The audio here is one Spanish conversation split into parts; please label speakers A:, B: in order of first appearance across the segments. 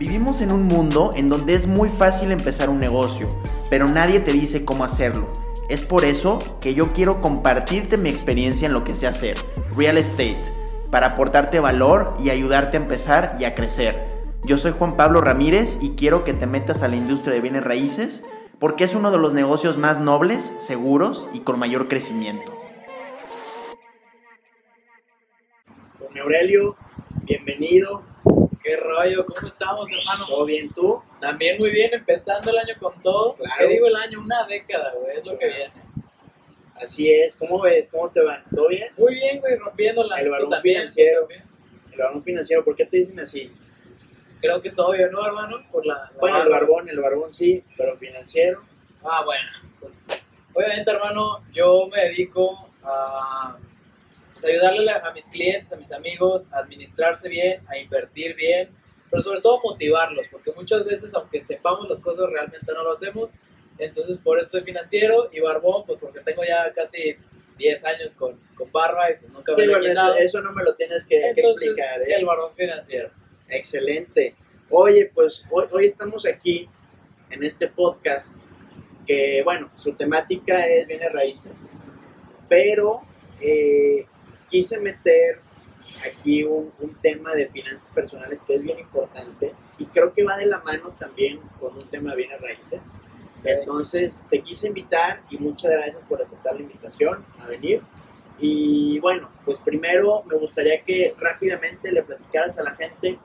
A: Vivimos en un mundo en donde es muy fácil empezar un negocio, pero nadie te dice cómo hacerlo. Es por eso que yo quiero compartirte mi experiencia en lo que sé hacer, real estate, para aportarte valor y ayudarte a empezar y a crecer. Yo soy Juan Pablo Ramírez y quiero que te metas a la industria de bienes raíces porque es uno de los negocios más nobles, seguros y con mayor crecimiento.
B: Don Aurelio, bienvenido.
C: ¿Qué rollo? ¿Cómo estamos, hermano?
B: ¿Todo bien tú?
C: También muy bien, empezando el año con todo.
B: Claro.
C: ¿Qué digo el año? Una década, güey, es lo que viene.
B: Así es, ¿cómo ves? ¿Cómo te va? ¿Todo bien?
C: Muy bien, güey, rompiéndola.
B: El
C: Tú
B: balón
C: también,
B: financiero.
C: también.
B: El barbón financiero, ¿por qué te dicen así?
C: Creo que es obvio, ¿no, hermano? Por la, la
B: Bueno, el barbón, el barbón sí, pero financiero.
C: Ah, bueno, pues obviamente, hermano, yo me dedico a pues, ayudarle a, mis clientes, a mis amigos, a administrarse bien, a invertir bien, pero sobre todo motivarlos, porque muchas veces, aunque sepamos las cosas, realmente no lo hacemos. Entonces, por eso soy financiero y barbón, pues porque tengo ya casi 10 años con, con barba y pues nunca me
B: Sí, bueno, eso, eso no me lo tienes que, que
C: Entonces,
B: explicar. ¿eh?
C: el barbón financiero.
B: Excelente. Oye, pues hoy, hoy estamos aquí en este podcast que, bueno, su temática es bienes raíces, pero eh, quise meter aquí un, un tema de finanzas personales que es bien importante y creo que va de la mano también con un tema de bienes raíces. Entonces, te quise invitar y muchas gracias por aceptar la invitación a venir. Y bueno, pues primero me gustaría que rápidamente le platicaras a la gente,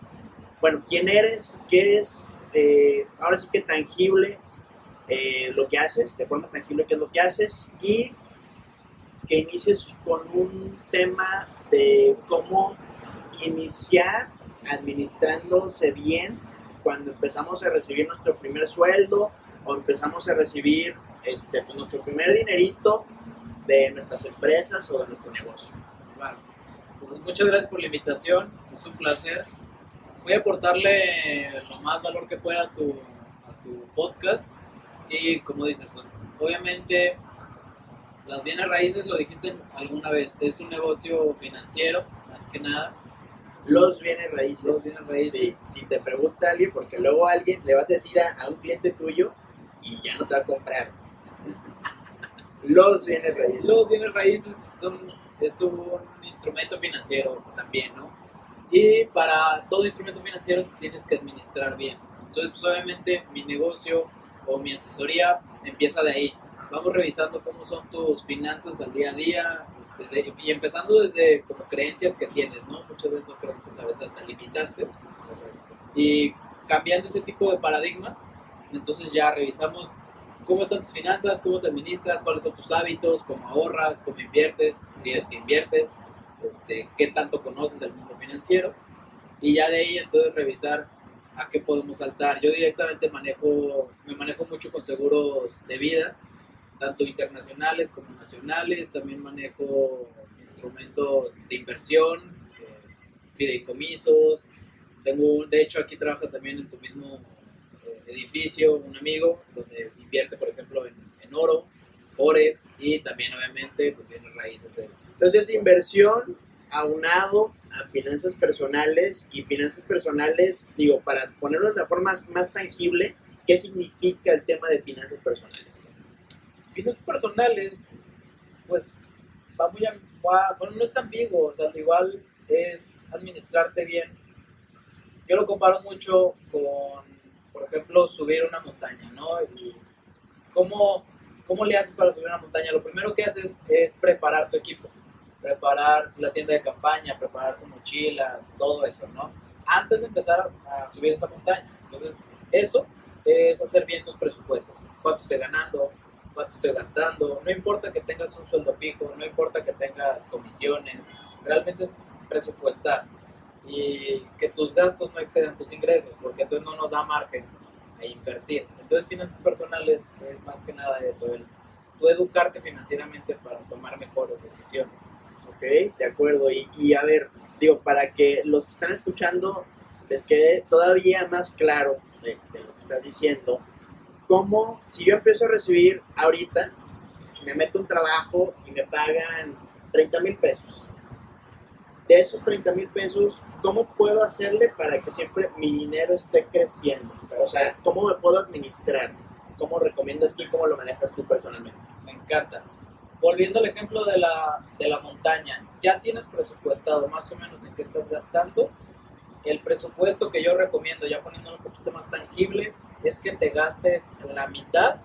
B: bueno, quién eres, qué es, eh, ahora sí que tangible eh, lo que haces, de forma tangible qué es lo que haces y que inicies con un tema de cómo iniciar administrándose bien cuando empezamos a recibir nuestro primer sueldo o empezamos a recibir este, pues, nuestro primer dinerito de nuestras empresas o de nuestro negocio.
C: Claro. Pues muchas gracias por la invitación, es un placer. Voy a aportarle lo más valor que pueda a tu, a tu podcast. Y como dices, pues obviamente las bienes raíces, lo dijiste alguna vez, es un negocio financiero, más que nada.
B: Los bienes raíces.
C: Los bienes raíces.
B: Sí, si te pregunta alguien, porque luego alguien le vas a decir a, a un cliente tuyo y ya no te va a comprar. Los bienes raíces.
C: Los bienes raíces son, es un instrumento financiero también, ¿no? Y para todo instrumento financiero te tienes que administrar bien. Entonces, pues obviamente mi negocio o mi asesoría empieza de ahí. Vamos revisando cómo son tus finanzas al día a día este, y empezando desde como creencias que tienes, ¿no? Muchas veces son creencias a veces hasta limitantes. Y cambiando ese tipo de paradigmas, entonces ya revisamos cómo están tus finanzas, cómo te administras, cuáles son tus hábitos, cómo ahorras, cómo inviertes, si es que inviertes, este, qué tanto conoces del mundo financiero. Y ya de ahí entonces revisar a qué podemos saltar. Yo directamente manejo, me manejo mucho con seguros de vida, tanto internacionales como nacionales. También manejo instrumentos de inversión, eh, fideicomisos. Tengo, de hecho, aquí trabaja también en tu mismo eh, edificio un amigo donde invierte, por ejemplo, en, en oro, forex y también, obviamente, pues bienes raíces. Es,
B: Entonces, inversión aunado a finanzas personales y finanzas personales, digo, para ponerlo de la forma más, más tangible, ¿qué significa el tema de finanzas personales?
C: Finanzas personales, pues va muy, bueno, no es ambiguo, o sea, al igual es administrarte bien. Yo lo comparo mucho con, por ejemplo, subir una montaña, ¿no? Y cómo, cómo le haces para subir una montaña. Lo primero que haces es preparar tu equipo, preparar la tienda de campaña, preparar tu mochila, todo eso, ¿no? Antes de empezar a, subir esa montaña. Entonces, eso es hacer bien tus presupuestos. ¿Cuánto estoy ganando? Cuánto estoy gastando, no importa que tengas un sueldo fijo, no importa que tengas comisiones, realmente es presupuestar y que tus gastos no excedan tus ingresos, porque entonces no nos da margen a invertir. Entonces finanzas personales es más que nada eso, el tú educarte financieramente para tomar mejores decisiones.
B: ¿Ok? De acuerdo. Y, y a ver, digo, para que los que están escuchando les quede todavía más claro de, de lo que estás diciendo, como si yo empiezo a recibir ahorita, me meto un trabajo y me pagan 30 mil pesos. de esos 30 mil pesos, ¿cómo puedo hacerle para que siempre mi dinero esté creciendo? O sea, ¿cómo me puedo administrar? ¿Cómo recomiendas tú y cómo lo manejas tú personalmente?
C: Me encanta. Volviendo al ejemplo de la, de la montaña, ya tienes presupuestado más o menos en qué estás gastando. El presupuesto que yo recomiendo, ya poniéndolo un poquito más tangible, es que te gastes la mitad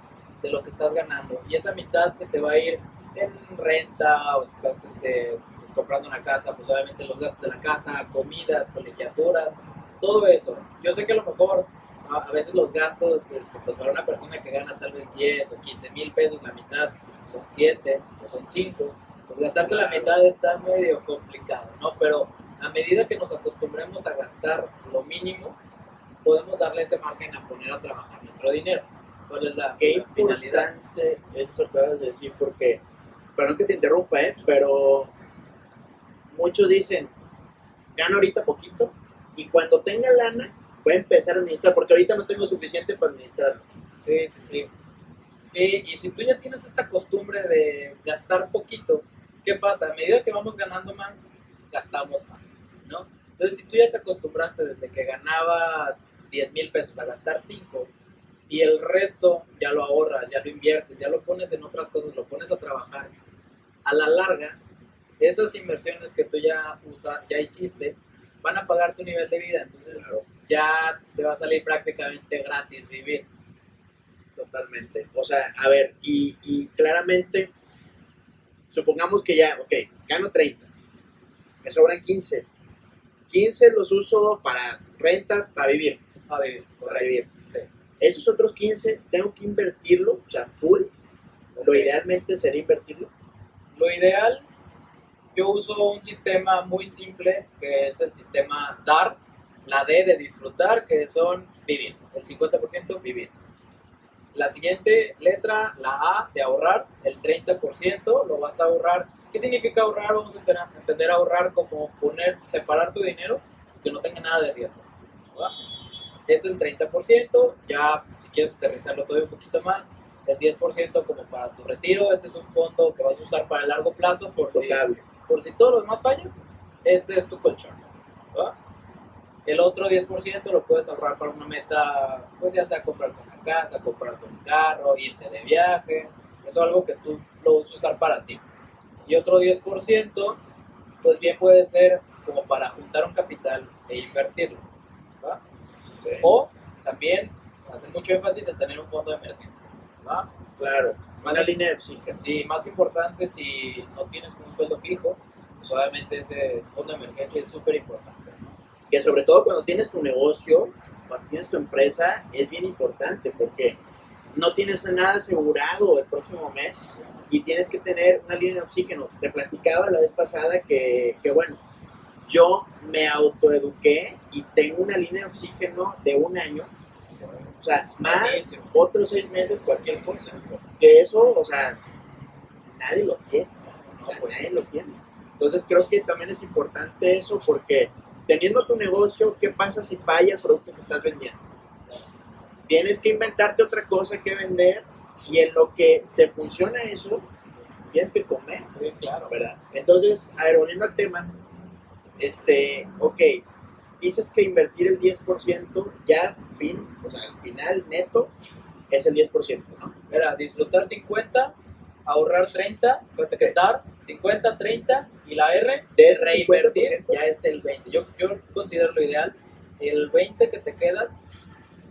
C: de lo que estás ganando. Y esa mitad se te va a ir en renta o si estás este, pues, comprando una casa, pues obviamente los gastos de la casa, comidas, colegiaturas, todo eso. Yo sé que a lo mejor a, veces los gastos, este, pues para una persona que gana tal vez 10 o 15 mil pesos, la mitad son 7 o son 5, pues gastarse la mitad está medio complicado, ¿no? Pero a medida que nos acostumbremos a gastar lo mínimo, podemos darle ese margen a poner a trabajar nuestro dinero. ¿Cuál es la,
B: Qué
C: la finalidad?
B: importante eso que acabas de decir, porque, perdón que te interrumpa, ¿eh? pero muchos dicen, gano ahorita poquito y cuando tenga lana voy a empezar a administrar, porque ahorita no tengo suficiente para administrar.
C: Sí, sí, sí. Sí, y si tú ya tienes esta costumbre de gastar poquito, ¿qué pasa? A medida que vamos ganando más, gastamos más, ¿no? Entonces, si tú ya te acostumbraste desde que ganabas 10 mil pesos a gastar 5 y el resto ya lo ahorras, ya lo inviertes, ya lo pones en otras cosas, lo pones a trabajar, a la larga, esas inversiones que tú ya, usa, ya hiciste van a pagar tu nivel de vida, entonces ya te va a salir prácticamente gratis vivir.
B: Totalmente. O sea, a ver, y, y claramente, supongamos que ya, ok, gano 30, me sobran 15. 15 los uso para renta, para vivir,
C: A vivir,
B: para vivir.
C: Sí.
B: Esos otros 15 tengo que invertirlo, o sea, full. Lo idealmente sería invertirlo.
C: Lo ideal, yo uso un sistema muy simple que es el sistema DAR, la D de disfrutar, que son vivir, el 50% vivir. La siguiente letra, la A de ahorrar, el 30% lo vas a ahorrar. ¿Qué significa ahorrar? Vamos a entender, entender ahorrar como poner, separar tu dinero que no tenga nada de riesgo. ¿va? Es el 30%, ya si quieres aterrizarlo todo un poquito más, el 10% como para tu retiro. Este es un fondo que vas a usar para el largo plazo por si, por si todo lo demás falla. Este es tu colchón. ¿va? El otro 10% lo puedes ahorrar para una meta, pues ya sea comprarte una casa, comprarte un carro, irte de viaje. Eso es algo que tú lo vas a usar para ti. Y otro 10%, pues bien puede ser como para juntar un capital e invertirlo. ¿va? O también hacer mucho énfasis en tener un fondo de emergencia. ¿va?
B: Claro,
C: Más
B: una línea de.
C: Sí, más importante si no tienes un sueldo fijo, pues obviamente ese, ese fondo de emergencia es súper importante. ¿no?
B: Que sobre todo cuando tienes tu negocio, cuando tienes tu empresa, es bien importante porque no tienes nada asegurado el próximo mes y tienes que tener una línea de oxígeno. Te platicaba la vez pasada que, que bueno, yo me autoeduqué y tengo una línea de oxígeno de un año. O sea, más otros seis meses, cualquier cosa. Que eso, o sea, nadie lo tiene.
C: No,
B: O sea,
C: pues,
B: nadie lo tiene. Entonces creo que también es importante eso porque teniendo tu negocio, ¿qué pasa si falla el producto que estás vendiendo? Tienes que inventarte otra cosa que vender y en lo que te funciona eso, pues, tienes que comer,
C: Sí, claro.
B: ¿verdad? Entonces, a ver, volviendo al tema, este, ok, dices que invertir el 10% ya fin, o sea, al final neto es el 10%, ¿no?
C: Era disfrutar 50, ahorrar 30, etiquetar 50, 30 y la R
B: De ese
C: reinvertir
B: 50%.
C: ya es el 20. Yo, yo considero lo ideal. El 20 que te queda,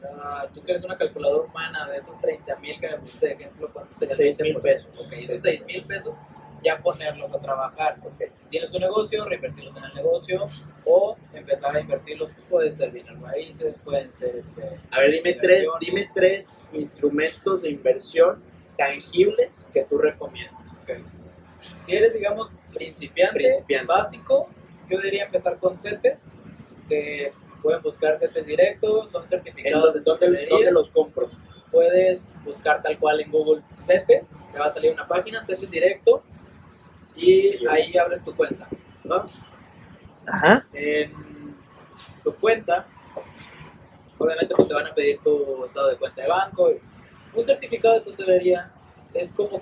C: ah, tú que eres una calculadora humana de esos 30 mil que me pusiste de ejemplo, ¿cuántos serían?
B: Seis mil
C: 20%?
B: pesos.
C: Ok, esos 6 mil pesos ya ponerlos a trabajar. Porque si tienes tu negocio, reinvertirlos en el negocio o empezar a invertirlos, pues pueden ser bienes raíces, pueden ser este,
B: A ver, dime tres, dime tres instrumentos de inversión tangibles que tú recomiendas.
C: Si eres, digamos, principiante,
B: Principiante.
C: básico, yo diría empezar con CETES, pueden buscar CETES directos, son
B: ¿En
C: certificados de
B: dónde- los compro?
C: Puedes buscar tal cual en Google CETES, te va a salir una página, CETES directo, y
B: Sí.
C: ahí abres tu cuenta. ¿no?
B: Ajá.
C: En tu cuenta, obviamente pues te van a pedir tu estado de cuenta de banco. Un certificado de tesorería es como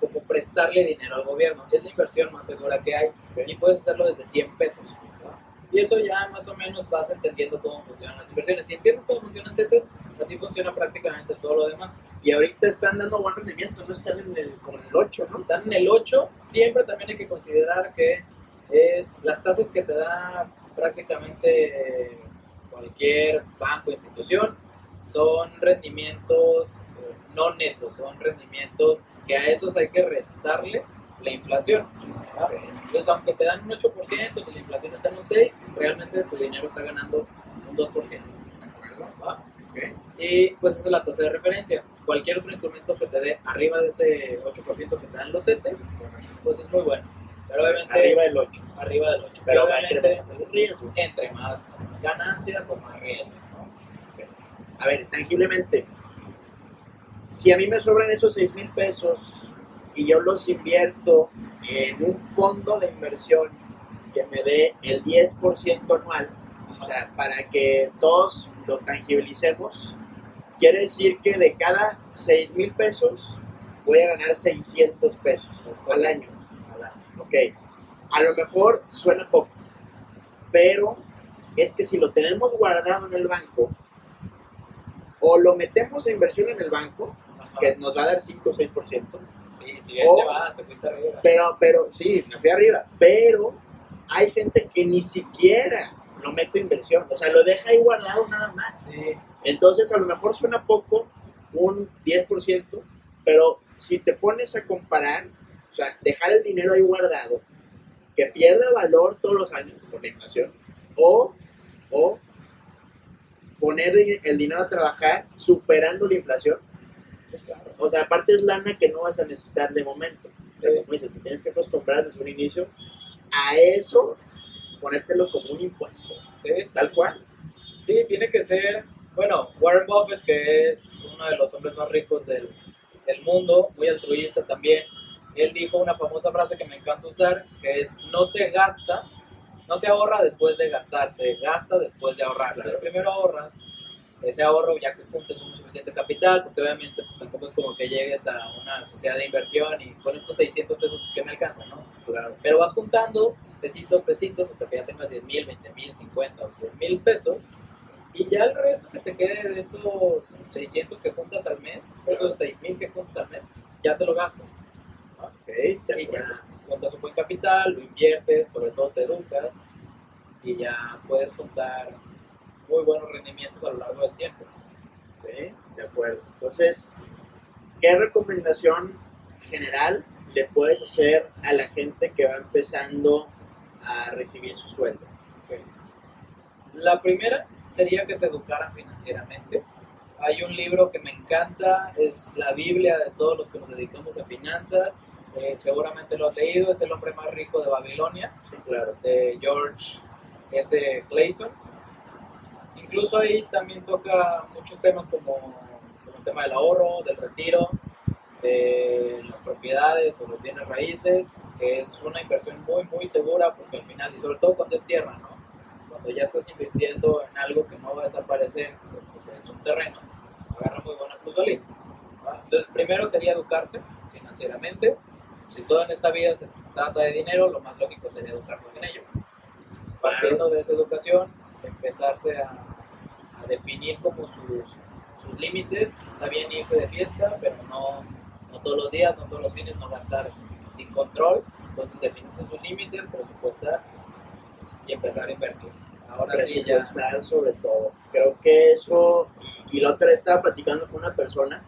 C: como prestarle dinero al gobierno. Es la inversión más segura que hay y puedes hacerlo desde 100 pesos. Y eso ya más o menos vas entendiendo cómo funcionan las inversiones. Si entiendes cómo funcionan CETES, así funciona prácticamente todo lo demás.
B: Y ahorita están dando buen rendimiento, no están en el, como en el 8, ¿no?
C: Están en el 8, siempre también hay que considerar que eh, las tasas que te da prácticamente eh, cualquier banco institución son rendimientos eh, no netos, son rendimientos que a esos hay que restarle la inflación. Entonces, aunque te dan un 8%, si la inflación está en un 6%, realmente tu dinero está ganando un 2%. ¿va? Y pues esa es la tasa de referencia. Cualquier otro instrumento que te dé arriba de ese 8% que te dan los CETES, pues es muy bueno. Pero obviamente
B: Arriba del 8.
C: arriba del 8.
B: Pero
C: obviamente
B: el riesgo.
C: entre más ganancia, pues más riesgo. ¿no?
B: A ver, tangiblemente, si a mí me sobran esos 6 mil pesos y yo los invierto en un fondo de inversión que me dé el 10% anual, o sea, para que todos lo tangibilicemos, quiere decir que de cada 6 mil pesos voy a ganar 600 pesos al año.
C: Al año.
B: Ok, a lo mejor suena poco, pero es que si lo tenemos guardado en el banco, o lo metemos a inversión en el banco,
C: Ajá.
B: que nos va a dar 5 o 6%,
C: Sí, si bien
B: o-
C: te vas, te fuiste arriba.
B: pero, pero, sí, me fui arriba, pero hay gente que ni siquiera lo mete inversión, o sea, lo deja ahí guardado nada más.
C: Sí,
B: Entonces, a lo mejor suena poco, un 10%, pero si te pones a comparar, o sea, dejar el dinero ahí guardado, que pierda valor todos los años por la inflación, o, o poner el dinero a trabajar superando la inflación,
C: sí, claro.
B: o sea, aparte es lana que no vas a necesitar de momento. O sea,
C: Sí.
B: como dices, te tienes que acostumbrar desde un inicio a eso, ponértelo como un impuesto,
C: Sí,
B: tal cual.
C: Sí, tiene que ser, bueno, Warren Buffett, que es uno de los hombres más ricos del, del mundo, muy altruista también, él dijo una famosa frase que me encanta usar, que es, no se gasta, no se ahorra después de gastar, se gasta después de ahorrar. Entonces primero ahorras, ese ahorro ya que juntes un suficiente capital, porque obviamente pues, tampoco es como que llegues a una sociedad de inversión y con estos 600 pesos pues que me alcanzan, ¿no?
B: Claro.
C: Pero vas juntando pesitos, pesitos, hasta que ya tengas 10 mil, 20 mil, 50 o 100 mil pesos. Y ya el resto que te quede de esos 600 que juntas al mes, esos 6 mil que juntas al mes, ya te lo gastas. ¿no?
B: Ok, de
C: Y ya juntas un buen capital, lo inviertes, sobre todo te educas y ya puedes juntar muy buenos rendimientos a lo largo del tiempo.
B: De acuerdo. Entonces, ¿qué recomendación general le puedes hacer a la gente que va empezando a recibir su sueldo?
C: La primera sería que se educaran financieramente. Hay un libro que me encanta, es la Biblia de todos los que nos dedicamos a finanzas. Eh, seguramente lo has leído, es El hombre más rico de Babilonia,
B: Sí, claro.
C: de George S. Clayson. Incluso ahí también toca muchos temas como, como el tema del ahorro, del retiro, de las propiedades o los bienes raíces, que es una inversión muy, muy segura porque al final, y sobre todo cuando es tierra, ¿no? Cuando ya estás invirtiendo en algo que no va a desaparecer, pues es un terreno, agarra muy buena plusvalía. ¿va? Entonces, primero sería educarse financieramente. Si todo en esta vida se trata de dinero, lo más lógico sería educarnos en ello. Partiendo de esa educación, empezarse a, definir como sus, sus límites. Está bien irse de fiesta, pero no, no todos los días, no todos los fines, no gastar sin control. Entonces, definirse sus límites, presupuestar y empezar a invertir. Ahora sí, ya.
B: Presupuestar sobre todo. Creo que eso, y, y la otra vez estaba platicando con una persona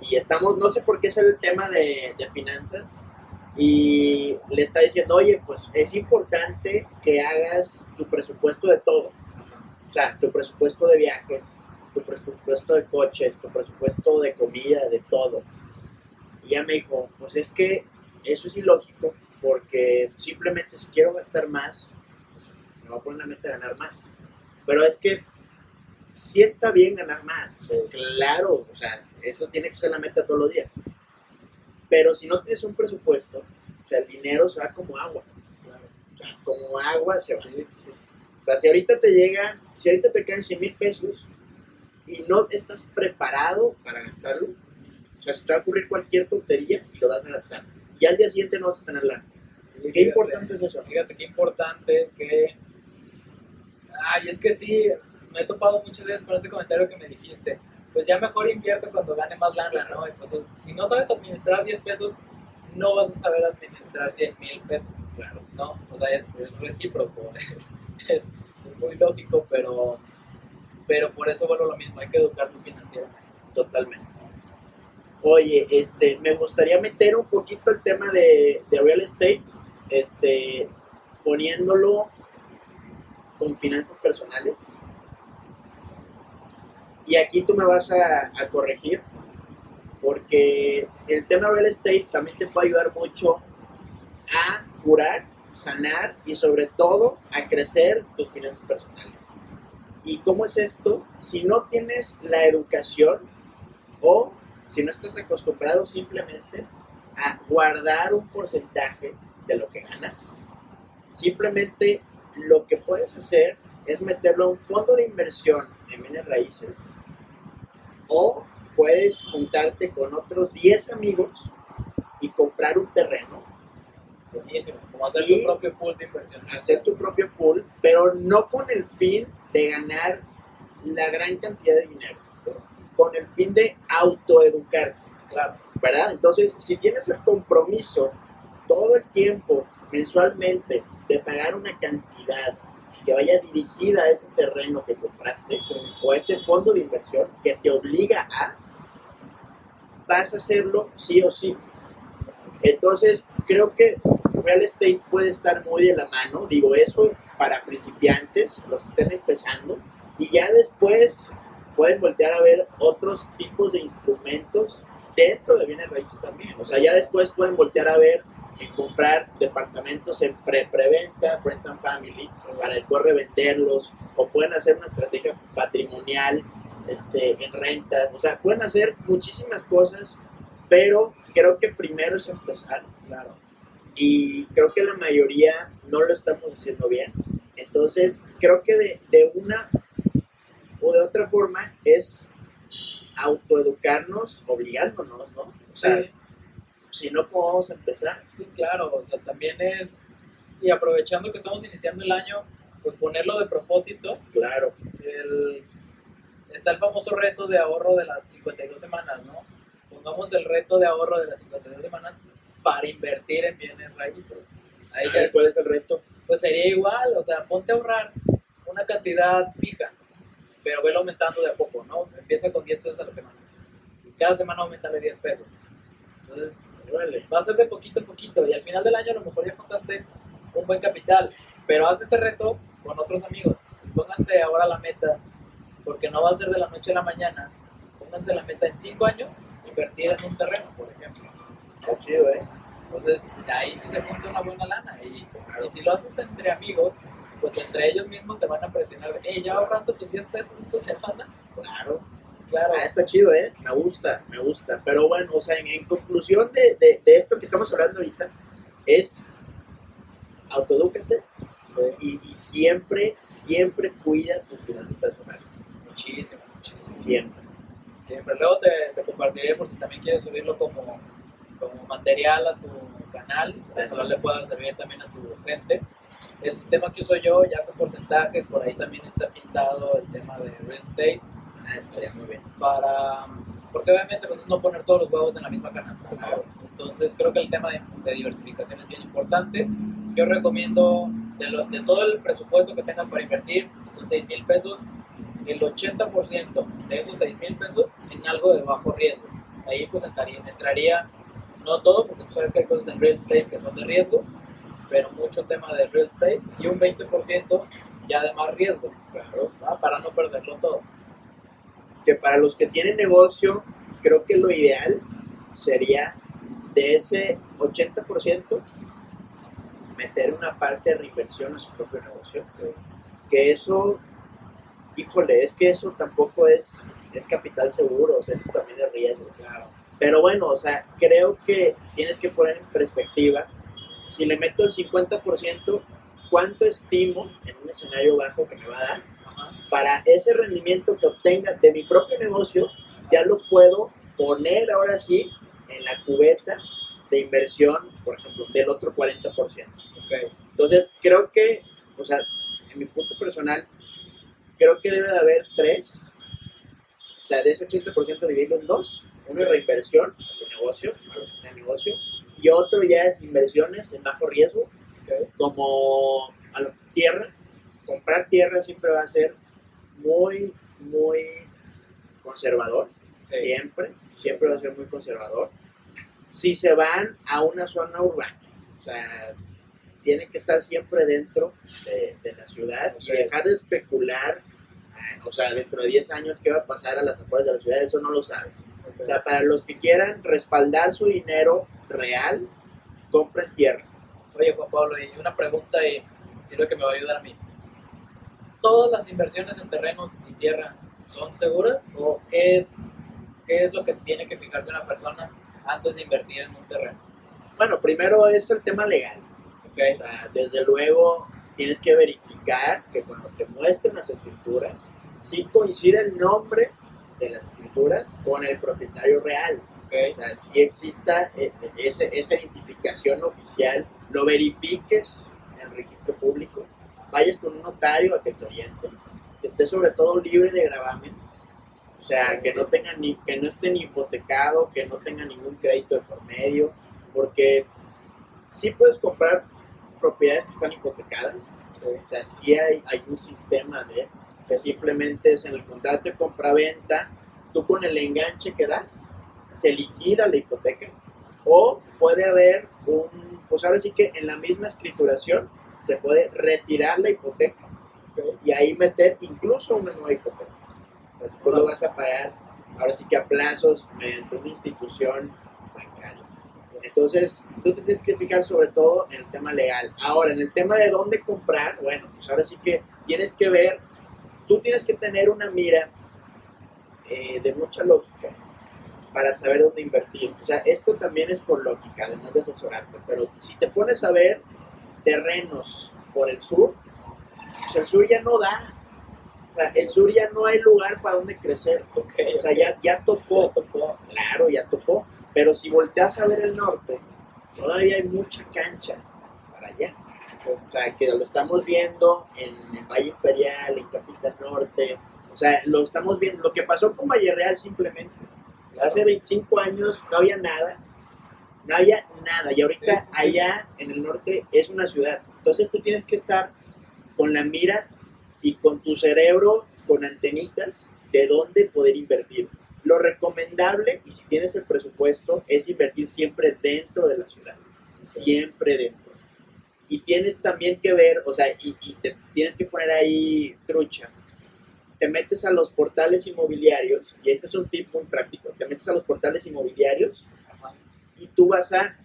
B: y estamos, no sé por qué es el tema de, de finanzas y le está diciendo, oye, pues es importante que hagas tu presupuesto de todo. O sea, tu presupuesto de viajes, tu presupuesto de coches, tu presupuesto de comida, de todo. Y ella me dijo, pues es que eso es ilógico porque simplemente si quiero gastar más, pues me voy a poner la meta de ganar más. Pero es que sí está bien ganar más, claro, o sea, eso tiene que ser la meta todos los días. Pero si no tienes un presupuesto, o sea, el dinero se va como agua,
C: Claro.
B: o sea, como agua se va.
C: Sí, sí, sí.
B: O sea, si ahorita te llegan, si ahorita te caen 100 mil pesos y no estás preparado para gastarlo, o sea, se te va a ocurrir cualquier tontería y lo vas a gastar. Y al día siguiente no vas a tener lana. Qué
C: fíjate.
B: importante es eso.
C: Fíjate qué importante que. Ay, es que sí, me he topado muchas veces con ese comentario que me dijiste. Pues ya mejor invierto cuando gane más lana, ¿no? Entonces, si no sabes administrar 10 pesos, no vas a saber administrar 100 mil pesos,
B: Claro.
C: ¿no? O sea, es, es recíproco, es, es, es muy lógico, pero, pero por eso vuelvo a lo mismo, hay que educarnos financieramente.
B: Totalmente. Oye, este, me gustaría meter un poquito el tema de, de real estate, este, poniéndolo con finanzas personales. Y aquí tú me vas a, corregir, porque el tema real estate también te puede ayudar mucho a curar, sanar y sobre todo a crecer tus finanzas personales. ¿Y cómo es esto? Si no tienes la educación o si no estás acostumbrado simplemente a guardar un porcentaje de lo que ganas, simplemente lo que puedes hacer es meterlo a un fondo de inversión en bienes raíces o puedes juntarte con otros 10 amigos y comprar un terreno,
C: Buenísimo, como hacer tu propio pool de inversión.
B: hacer tu propio pool, pero no con el fin de ganar la gran cantidad de dinero,
C: Sí,
B: con el fin de autoeducarte.
C: claro,
B: ¿verdad? Entonces, si tienes el compromiso todo el tiempo, mensualmente, de pagar una cantidad que vaya dirigida a ese terreno que compraste o a ese fondo de inversión que te obliga a, vas a hacerlo sí o sí. Entonces, creo que real estate puede estar muy de la mano, digo eso para principiantes, los que estén empezando, y ya después pueden voltear a ver otros tipos de instrumentos dentro de bienes raíces también. O sea, ya después pueden voltear a ver en comprar departamentos en pre-preventa, Friends and Family, para después revenderlos, o pueden hacer una estrategia patrimonial este, en rentas. O sea, pueden hacer muchísimas cosas, pero creo que primero es empezar,
C: claro.
B: y creo que la mayoría no lo estamos haciendo bien. Entonces, creo que de, de una o de otra forma es autoeducarnos obligándonos, ¿no? O sea. Si no, ¿cómo vamos a empezar?
C: Sí, claro, o sea, también es, y aprovechando que estamos iniciando el año, pues ponerlo de propósito,
B: Claro,
C: el, está el famoso reto de ahorro de las 52 semanas, ¿no? Pongamos el reto de ahorro de las 52 semanas para invertir en bienes raíces. Ahí ya,
B: ¿cuál es el reto?
C: pues sería igual, o sea, ponte a ahorrar una cantidad fija, pero velo aumentando de a poco, ¿no? Empieza con 10 pesos a la semana. Y cada semana aumentale 10 pesos. Entonces,
B: Órale.
C: va a ser de poquito en poquito y al final del año a lo mejor ya contaste un buen capital, pero haz ese reto con otros amigos. Pónganse ahora la meta, porque no va a ser de la noche a la mañana. Pónganse la meta en 5 años, invertir en un terreno, por ejemplo.
B: Está chido, ¿eh?
C: Entonces, ahí sí se junta una buena lana. Y, y si lo haces entre amigos, pues entre ellos mismos se van a presionar. Hey, ¿ya ahorraste tus 10 pesos esta semana?
B: Claro.
C: Claro.
B: Ah, está chido, ¿eh? Me gusta, me gusta. Pero bueno, o sea, en, en conclusión de, de, de esto que estamos hablando ahorita, es autoedúcate
C: Sí,
B: y, y siempre, siempre cuida tus finanzas personales.
C: muchísimo, muchísimo.
B: Siempre.
C: Siempre. Luego te, te compartiré por si también quieres subirlo como, como material a tu canal, para le pueda servir también a tu gente. El sistema que uso yo, ya con porcentajes, por ahí también está pintado el tema de real estate,
B: Ah, estaría muy bien.
C: para, porque obviamente pues es no poner todos los huevos en la misma canasta.
B: Claro.
C: Entonces creo que el tema de, de diversificación es bien importante. Yo recomiendo de, lo- de todo el presupuesto que tengas para invertir, si son 6 mil pesos, el 80% de esos 6 mil pesos en algo de bajo riesgo. Ahí pues entraría, entraría, no todo, porque tú sabes que hay cosas en real estate que son de riesgo, pero mucho tema de real estate y un 20% ya de más riesgo,
B: Claro.
C: para no perderlo todo.
B: Que para los que tienen negocio, creo que lo ideal sería de ese 80% meter una parte de reinversión a su propio negocio. Que eso, híjole, es que eso tampoco es, es capital seguro, o sea, eso también es riesgo.
C: Claro.
B: Pero bueno, o sea, creo que tienes que poner en perspectiva, si le meto el 50%, ¿cuánto estimo en un escenario bajo que me va a dar? Para ese rendimiento que obtenga de mi propio negocio, ya lo puedo poner ahora sí en la cubeta de inversión, por ejemplo, del otro 40%.
C: Ok.
B: Entonces, creo que, o sea, en mi punto personal, creo que debe de haber tres. O sea, de ese 80% dividirlo en dos. Uno es reinversión a tu negocio, a los que tienen negocio, y otro ya es inversiones en bajo riesgo, como a la tierra. Comprar tierra siempre va a ser muy, muy conservador.
C: Sí.
B: Siempre, siempre va a ser muy conservador. Si se van a una zona urbana, o sea, tienen que estar siempre dentro de, de la ciudad y dejar de especular. ah, O sea, dentro de 10 años, ¿qué va a pasar a las afueras de la ciudad? Eso no lo sabes. O sea, para los que quieran respaldar su dinero real, compren tierra.
C: Oye, Juan Pablo, y una pregunta y sirve que me va a ayudar a mí. ¿Todas las inversiones en terrenos y tierra son seguras? ¿O qué es, qué es lo que tiene que fijarse una persona antes de invertir en un terreno?
B: Bueno, primero es el tema legal.
C: ¿Ok?
B: O sea, desde luego tienes que verificar que cuando te muestren las escrituras, sí coincide el nombre de las escrituras con el propietario real.
C: ¿Ok?
B: O sea, si exista eh, ese- esa identificación oficial, lo verifiques en el registro público, vayas con un notario a que te oriente, que esté sobre todo libre de gravamen, o sea, que no, tenga ni, que no esté ni hipotecado, que no tenga ningún crédito de por medio, porque sí puedes comprar propiedades que están hipotecadas,
C: Sí.
B: o sea, sí hay, hay un sistema de que simplemente es en el contrato de compra-venta, tú con el enganche que das, se liquida la hipoteca. O puede haber un, pues ahora sí que en la misma escrituración se puede retirar la hipoteca y ahí meter incluso una nueva hipoteca. Así tú lo vas a pagar ahora sí que a plazos mediante una institución bancaria. Entonces, tú te tienes que fijar sobre todo en el tema legal. Ahora, en el tema de dónde comprar, bueno, pues ahora sí que tienes que ver, tú tienes que tener una mira eh, de mucha lógica para saber dónde invertir. O sea, esto también es por lógica, además de asesorarte. Pero si te pones a ver terrenos por el sur, pues el sur ya no da. O sea, el sur ya no hay lugar para donde crecer.
C: Ok.
B: O sea, ya, ya topó.
C: Ya tocó.
B: Claro, ya topó. Pero si volteas a ver el norte, todavía hay mucha cancha para allá. O sea, que lo estamos viendo en el Valle Imperial, en Capital Norte. O sea, lo estamos viendo. Lo que pasó con Valle Real simplemente. Hace 25 años no había nada. No había nada. Y ahorita
C: Sí, sí, sí.
B: allá en el norte es una ciudad. Entonces tú tienes que estar con la mira y con tu cerebro con antenitas de dónde poder invertir. Lo recomendable, y si tienes el presupuesto, es invertir siempre dentro de la ciudad. Siempre dentro. Y tienes también que ver, o sea, y, y te tienes que poner ahí trucha. Te metes a los portales inmobiliarios, y este es un tip muy práctico. Te metes a los portales inmobiliarios. Y tú vas a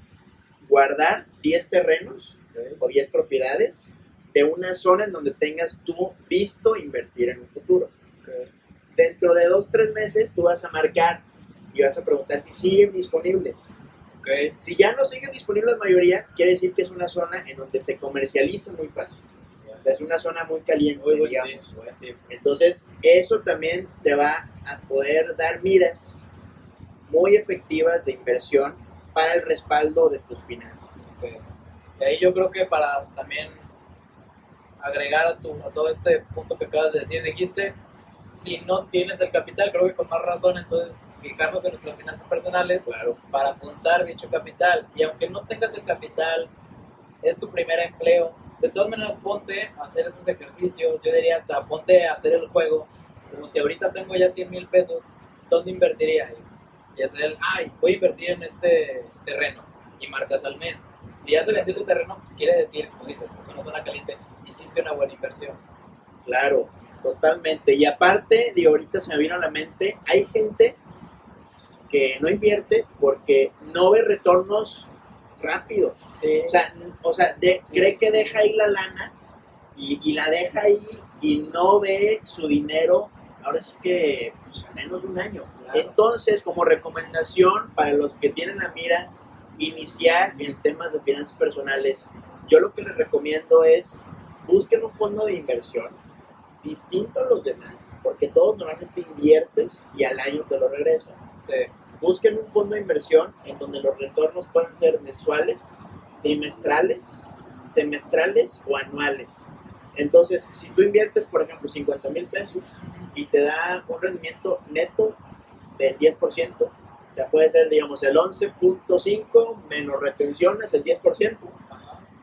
B: guardar 10 terrenos
C: Ok.
B: o 10 propiedades de una zona en donde tengas tú visto invertir en un futuro.
C: Ok.
B: Dentro de dos, tres meses tú vas a marcar y vas a preguntar si siguen disponibles.
C: Ok.
B: Si ya no siguen disponibles la mayoría, quiere decir que es una zona en donde se comercializa muy fácil. O sea, es una zona muy caliente,
C: Muy
B: digamos. Entonces, eso también te va a poder dar miras muy efectivas de inversión para el respaldo de tus finanzas.
C: Y ahí yo creo que para también agregar a, tu, a todo este punto que acabas de decir, dijiste, si no tienes el capital, creo que con más razón, entonces fijarnos en nuestras finanzas personales
B: Claro.
C: para juntar dicho capital. Y aunque no tengas el capital, es tu primer empleo, de todas maneras ponte a hacer esos ejercicios, yo diría hasta ponte a hacer el juego, como si ahorita tengo ya 100 mil pesos, ¿dónde invertiría? Y hacer el, ay, voy a invertir en este terreno y marcas al mes. Si ya se vendió ese terreno, pues quiere decir, como dices, es una zona caliente, hiciste una buena inversión.
B: Claro, totalmente. Y aparte, de ahorita se me vino a la mente, hay gente que no invierte porque no ve retornos rápidos.
C: Sí.
B: O sea, o sea de-
C: Sí,
B: cree
C: sí,
B: que deja ahí la lana y, y la deja ahí y no ve su dinero, ahora sí que pues, menos de un año.
C: Claro.
B: Entonces, como recomendación para los que tienen la mira iniciar en temas de finanzas personales, yo lo que les recomiendo es busquen un fondo de inversión distinto a los demás, porque todos normalmente inviertes y al año te lo regresan.
C: sí.
B: busquen un fondo de inversión en donde los retornos puedan ser mensuales, trimestrales, semestrales o anuales. Entonces, si tú inviertes, por ejemplo, 50 mil pesos y te da un rendimiento neto del 10%, ya puede ser, digamos, el 11.5 menos retenciones, el 10%.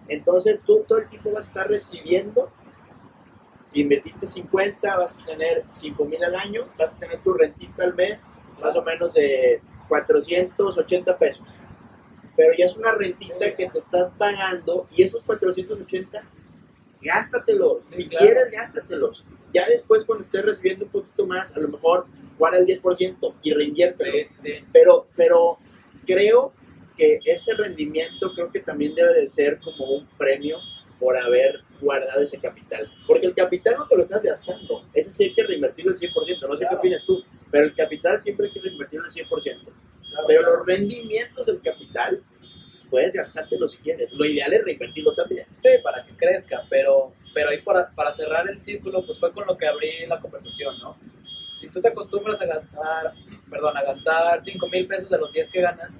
B: Entonces, tú todo el tiempo vas a estar recibiendo. Si invertiste 50, vas a tener 5 mil al año, vas a tener tu rentita al mes, más o menos de 480 pesos. Pero ya es una rentita que te estás pagando y esos 480 gástatelos.
C: Sí,
B: si
C: claro.
B: quieres, gástatelos. Ya después, cuando estés recibiendo un poquito más, a lo mejor guarda el 10% y reinviértelo.
C: Sí, sí.
B: Pero, pero creo que ese rendimiento creo que también debe de ser como un premio por haber guardado ese capital. Porque el capital no te lo estás gastando. Ese sí hay que reinvertirlo al 100%. No sé qué opinas tú, pero el capital siempre hay que reinvertirlo al 100%.
C: Claro,
B: Pero los rendimientos del capital, puedes gastártelo si quieres. Lo ideal es reinvertirlo también.
C: Sí, para que crezca, pero, pero ahí para, para cerrar el círculo, pues fue con lo que abrí la conversación, ¿no? Si tú te acostumbras a gastar, perdón, a gastar 5 mil pesos de los 10 que ganas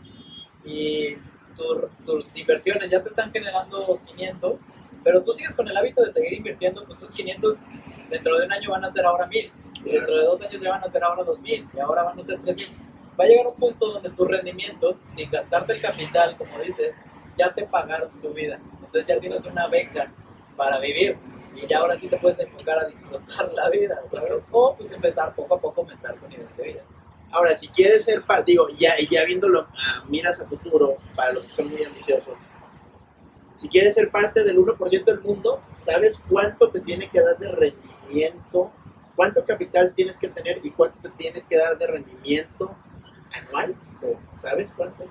C: y tus, tus inversiones ya te están generando 500, pero tú sigues con el hábito de seguir invirtiendo, pues esos 500 dentro de un año van a ser ahora 1000, y dentro de dos años ya van a ser ahora 2000, y ahora van a ser 3000. Va a llegar un punto donde tus rendimientos, sin gastarte el capital, como dices, ya te pagaron tu vida. Entonces ya tienes una beca para vivir y ya ahora sí te puedes enfocar a disfrutar la vida, ¿sabes? O pues empezar poco a poco a aumentar tu nivel de vida.
B: Ahora, si quieres ser, digo, ya, ya viéndolo a miras a futuro, para los que son muy ambiciosos, si quieres ser parte del 1% del mundo, ¿sabes cuánto te tiene que dar de rendimiento? ¿Cuánto capital tienes que tener y cuánto te tiene que dar de rendimiento anual? ¿Sabes cuánto?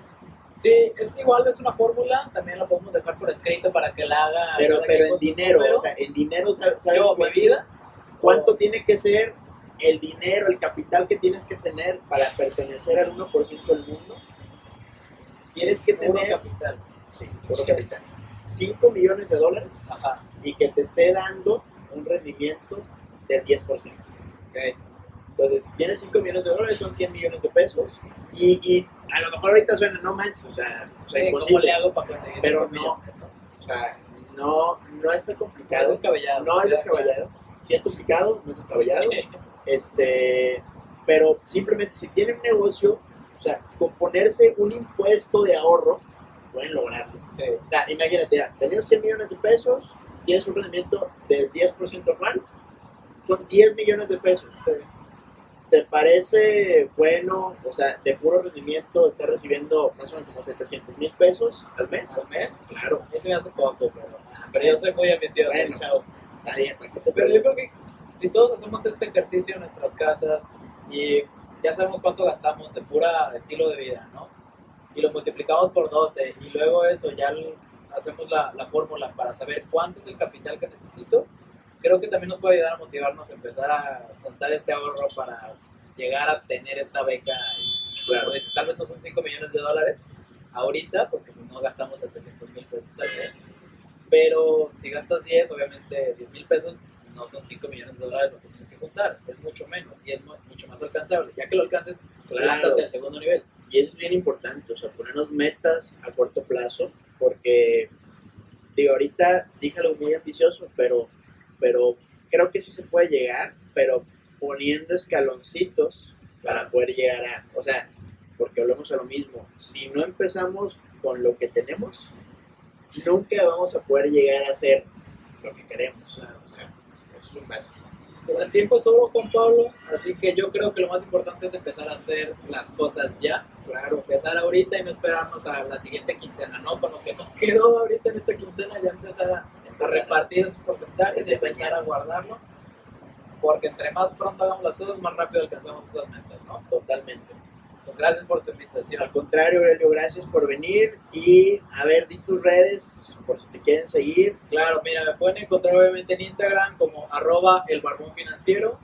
C: Sí, es igual, es una fórmula, también la podemos dejar por escrito para que la haga.
B: Pero, pero en dinero, o sea, en dinero, ¿sabes?
C: yo, mi
B: cuánto-
C: vida,
B: ¿Cuánto tiene que ser el dinero, el capital que tienes que tener para pertenecer al 1% del mundo? Tienes que tener
C: capital.
B: sí,
C: Sí,
B: puro
C: sí.
B: capital. 5 millones de dólares
C: Ajá,
B: y que te esté dando un rendimiento del 10%.
C: ok.
B: Entonces, si tienes 5 millones de dólares, son 100 millones de pesos. Y, y a lo mejor ahorita suena, no manches, o sea, o sea
C: Sí, ¿Cómo
B: imposible.
C: le hago para conseguir
B: Pero no.
C: millones, no?
B: O sea, no, no está
C: Es
B: complicado.
C: descabellado.
B: No es descabellado. Si es complicado, no es descabellado.
C: Sí.
B: Este, pero simplemente si tienen un negocio, o sea, con ponerse un impuesto de ahorro, pueden lograrlo.
C: Sí,
B: O sea, imagínate, ya, teniendo 100 millones de pesos, tienes un rendimiento del 10% anual, son 10 millones de pesos.
C: sí.
B: ¿Te parece bueno, o sea, de puro rendimiento, estar recibiendo más o menos como 700 mil pesos al mes?
C: ¿Al mes?
B: Claro,
C: Ese me hace poco, pero, pero yo soy muy ambicioso,
B: Bueno,
C: chao.
B: está bien, ¿para qué te
C: Pero yo creo que si todos hacemos este ejercicio en nuestras casas y ya sabemos cuánto gastamos de pura estilo de vida, ¿no? Y lo multiplicamos por 12 y luego eso ya hacemos la, la fórmula para saber cuánto es el capital que necesito, creo que también nos puede ayudar a motivarnos a empezar a contar este ahorro para llegar a tener esta beca. Y,
B: Claro.
C: dices, tal vez no son 5 millones de dólares ahorita, porque pues, no gastamos 700 mil pesos al mes, pero si gastas 10, obviamente 10 mil pesos no son 5 millones de dólares lo que tienes que contar, es mucho menos y es mu- mucho más alcanzable. Ya que lo alcances,
B: Claro.
C: lánzate al segundo nivel.
B: Y eso es bien importante, o sea, ponernos metas a corto plazo, porque, digo, ahorita dije algo muy ambicioso, pero, pero creo que sí se puede llegar, pero poniendo escaloncitos para poder llegar a, o sea, porque volvemos a lo mismo, si no empezamos con lo que tenemos, nunca vamos a poder llegar a hacer lo que queremos, o sea, eso es un básico.
C: Pues el tiempo es oro, Juan Pablo, así que yo creo que lo más importante es empezar a hacer las cosas ya. Claro, empezar ahorita y no esperarnos a la siguiente quincena, ¿no? Con lo que nos quedó ahorita en esta quincena ya empezar a, a repartir esos porcentajes y empezar a guardarlo. Porque entre más pronto hagamos las cosas, más rápido alcanzamos esas metas, ¿no?
B: Totalmente.
C: Pues gracias por tu invitación.
B: Al contrario, Aurelio, gracias por venir y a ver, di tus redes por si te quieren seguir.
C: Claro, mira, me pueden encontrar obviamente en Instagram como arroba el barbón financiero,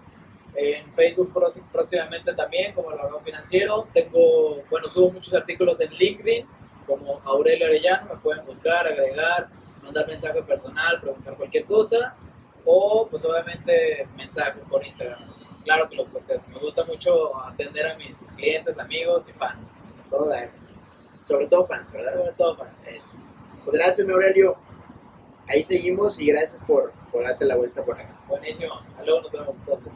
C: en Facebook próxi- próximamente también como el barbón financiero. Tengo, bueno, subo muchos artículos en LinkedIn como Aurelio Arellano, me pueden buscar, agregar, mandar mensaje personal, preguntar cualquier cosa o pues obviamente mensajes por Instagram. Claro que los contesto. Me gusta mucho atender a mis clientes, amigos y fans.
B: Todo dar. Sobre todo fans, ¿verdad?
C: Sobre todo fans.
B: Eso. Pues gracias, mi Aurelio. Ahí seguimos y gracias por, por darte la vuelta por acá.
C: Buenísimo. Luego nos vemos entonces.